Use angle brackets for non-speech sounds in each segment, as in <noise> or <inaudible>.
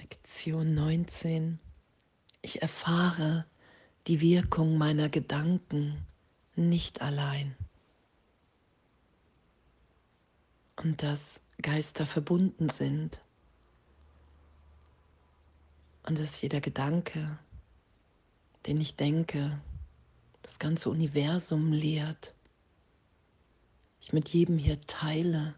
Lektion 19. Ich erfahre die Wirkung meiner Gedanken nicht allein. Und dass Geister verbunden sind. Und dass jeder Gedanke, den ich denke, das ganze Universum lehrt. Ich mit jedem hier teile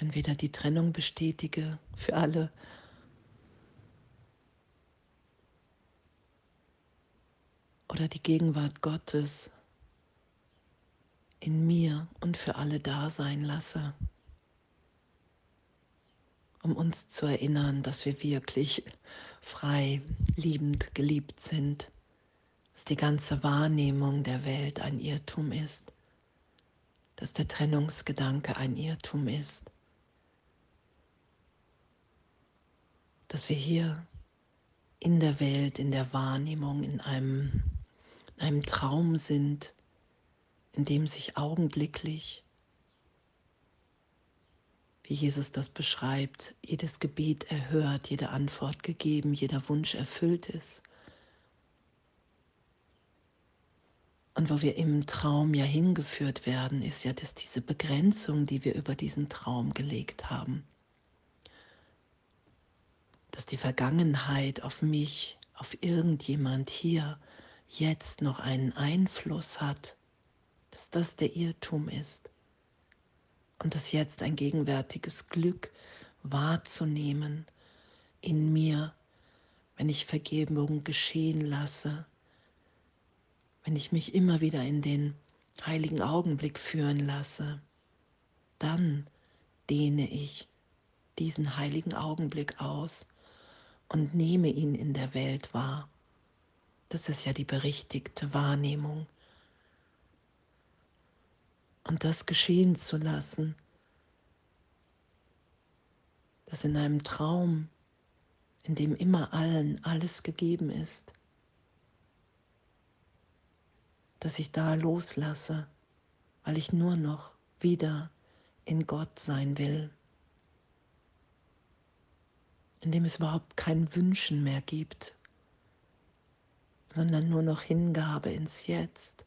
dann wieder die Trennung bestätige für alle. Oder die Gegenwart Gottes in mir und für alle da sein lasse, um uns zu erinnern, dass wir wirklich frei, liebend, geliebt sind, dass die ganze Wahrnehmung der Welt ein Irrtum ist, dass der Trennungsgedanke ein Irrtum ist. Dass wir hier in der Welt, in der Wahrnehmung, in einem, in einem Traum sind, in dem sich augenblicklich, wie Jesus das beschreibt, jedes Gebet erhört, jede Antwort gegeben, jeder Wunsch erfüllt ist. Und wo wir im Traum ja hingeführt werden, ist ja, dass diese Begrenzung, die wir über diesen Traum gelegt haben, dass die Vergangenheit auf mich, auf irgendjemand hier jetzt noch einen Einfluss hat, dass das der Irrtum ist. Und dass jetzt ein gegenwärtiges Glück wahrzunehmen in mir, wenn ich Vergebung geschehen lasse, wenn ich mich immer wieder in den heiligen Augenblick führen lasse, dann dehne ich diesen heiligen Augenblick aus und nehme ihn in der Welt wahr. Das ist ja die berichtigte Wahrnehmung. Und das geschehen zu lassen, dass in einem Traum, in dem immer allen alles gegeben ist, dass ich da loslasse, weil ich nur noch wieder in Gott sein will in dem es überhaupt kein Wünschen mehr gibt, sondern nur noch Hingabe ins Jetzt,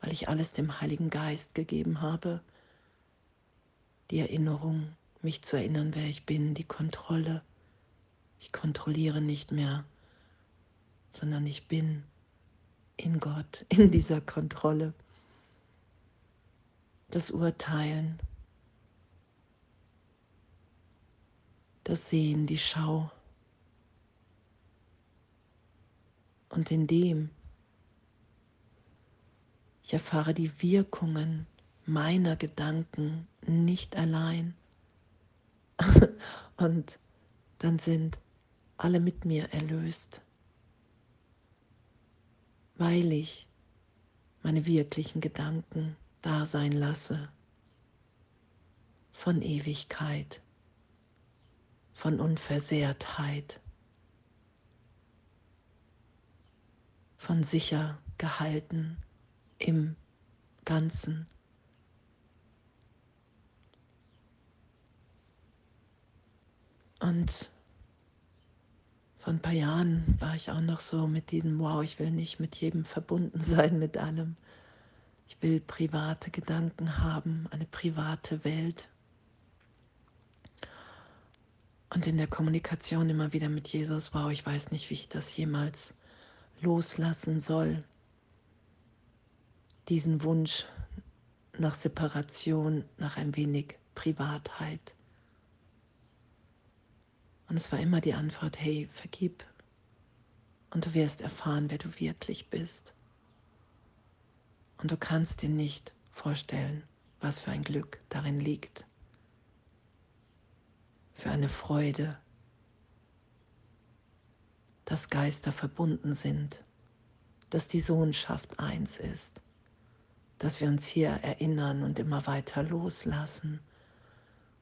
weil ich alles dem Heiligen Geist gegeben habe, die Erinnerung, mich zu erinnern, wer ich bin, die Kontrolle. Ich kontrolliere nicht mehr, sondern ich bin in Gott, in dieser Kontrolle. Das Urteilen, das Sehen, die Schau. Und in dem ich erfahre die Wirkungen meiner Gedanken nicht allein. <laughs> Und dann sind alle mit mir erlöst, weil ich meine wirklichen Gedanken da sein lasse von Ewigkeit von Unversehrtheit, von sicher gehalten im Ganzen. Und vor ein paar Jahren war ich auch noch so mit diesem, wow, ich will nicht mit jedem verbunden <laughs> sein, mit allem. Ich will private Gedanken haben, eine private Welt. Und in der Kommunikation immer wieder mit Jesus, wow, ich weiß nicht, wie ich das jemals loslassen soll. Diesen Wunsch nach Separation, nach ein wenig Privatheit. Und es war immer die Antwort, hey, vergib und du wirst erfahren, wer du wirklich bist. Und du kannst dir nicht vorstellen, was für ein Glück darin liegt für eine Freude, dass Geister verbunden sind, dass die Sohnschaft eins ist, dass wir uns hier erinnern und immer weiter loslassen,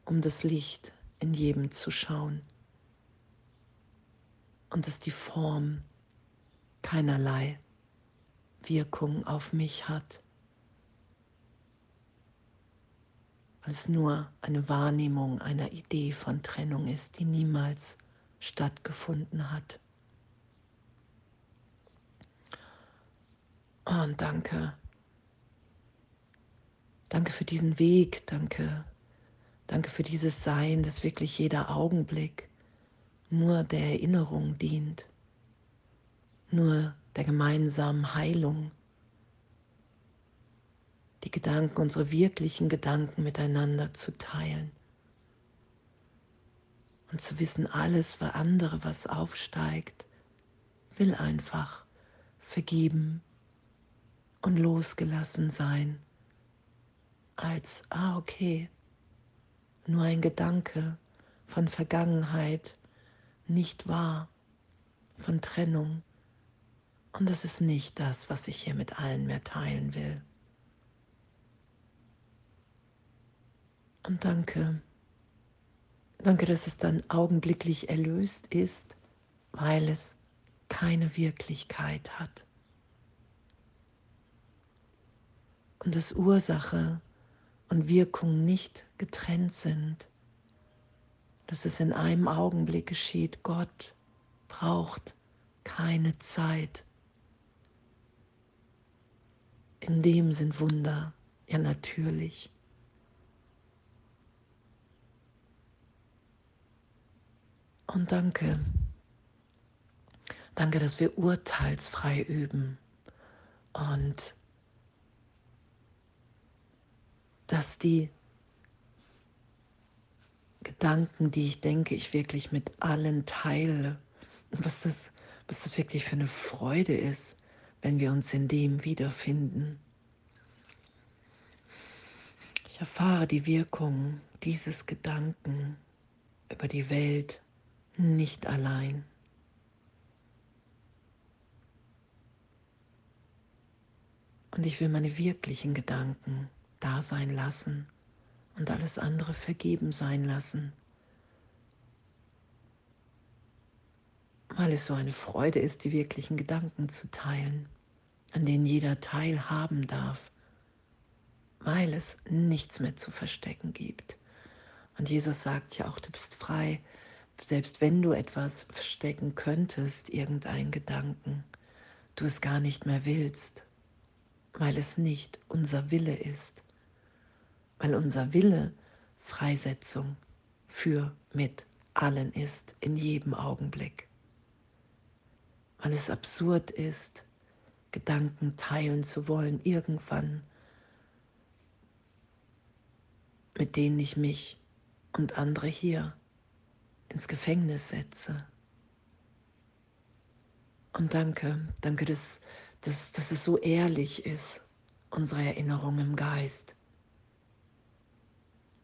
um das Licht in jedem zu schauen und dass die Form keinerlei Wirkung auf mich hat. Es nur eine Wahrnehmung einer Idee von Trennung ist, die niemals stattgefunden hat. Oh, und danke. Danke für diesen Weg, danke. Danke für dieses Sein, das wirklich jeder Augenblick nur der Erinnerung dient, nur der gemeinsamen Heilung. Die Gedanken, unsere wirklichen Gedanken miteinander zu teilen. Und zu wissen, alles für andere, was aufsteigt, will einfach vergeben und losgelassen sein. Als, ah okay, nur ein Gedanke von Vergangenheit, nicht wahr, von Trennung. Und das ist nicht das, was ich hier mit allen mehr teilen will. Und danke. Danke, dass es dann augenblicklich erlöst ist, weil es keine Wirklichkeit hat. Und dass Ursache und Wirkung nicht getrennt sind dass es in einem Augenblick geschieht. Gott braucht keine Zeit. In dem sind Wunder ja natürlich. Und danke. Danke, dass wir urteilsfrei üben und dass die Gedanken, die ich denke, ich wirklich mit allen teile. Und was das, was das wirklich für eine Freude ist, wenn wir uns in dem wiederfinden. Ich erfahre die Wirkung dieses Gedanken über die Welt nicht allein. Und ich will meine wirklichen Gedanken da sein lassen und alles andere vergeben sein lassen. Weil es so eine Freude ist, die wirklichen Gedanken zu teilen, an denen jeder teilhaben darf, weil es nichts mehr zu verstecken gibt. Und Jesus sagt ja auch, du bist frei, selbst wenn du etwas verstecken könntest, irgendeinen Gedanken, du es gar nicht mehr willst, weil es nicht unser Wille ist weil unser Wille Freisetzung für mit allen ist in jedem Augenblick. Weil es absurd ist, Gedanken teilen zu wollen irgendwann, mit denen ich mich und andere hier ins Gefängnis setze. Und danke, danke, dass, dass, dass es so ehrlich ist, unsere Erinnerung im Geist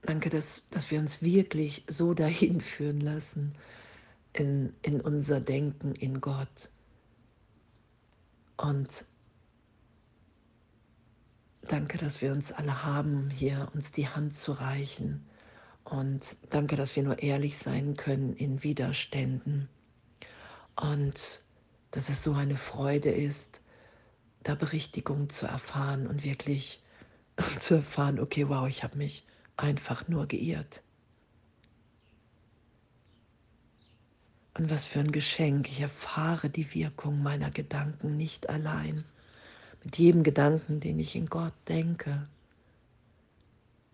Danke, dass, dass wir uns wirklich so dahin <laughs> führen lassen in, in unser Denken in Gott. Und danke, dass wir uns alle haben, hier uns die Hand zu reichen. Und danke, dass wir nur ehrlich sein können in Widerständen. Und dass es so eine Freude ist, da Berichtigung zu erfahren und wirklich <laughs> zu erfahren, okay, wow, ich habe mich einfach nur geirrt. Und was für ein Geschenk. Ich erfahre die Wirkung meiner Gedanken nicht allein. Mit jedem Gedanken, den ich in Gott denke,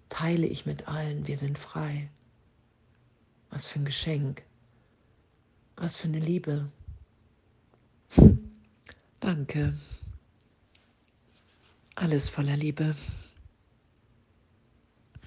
teile ich mit allen, wir sind frei. Was für ein Geschenk. Was für eine Liebe. Danke. Alles voller Liebe.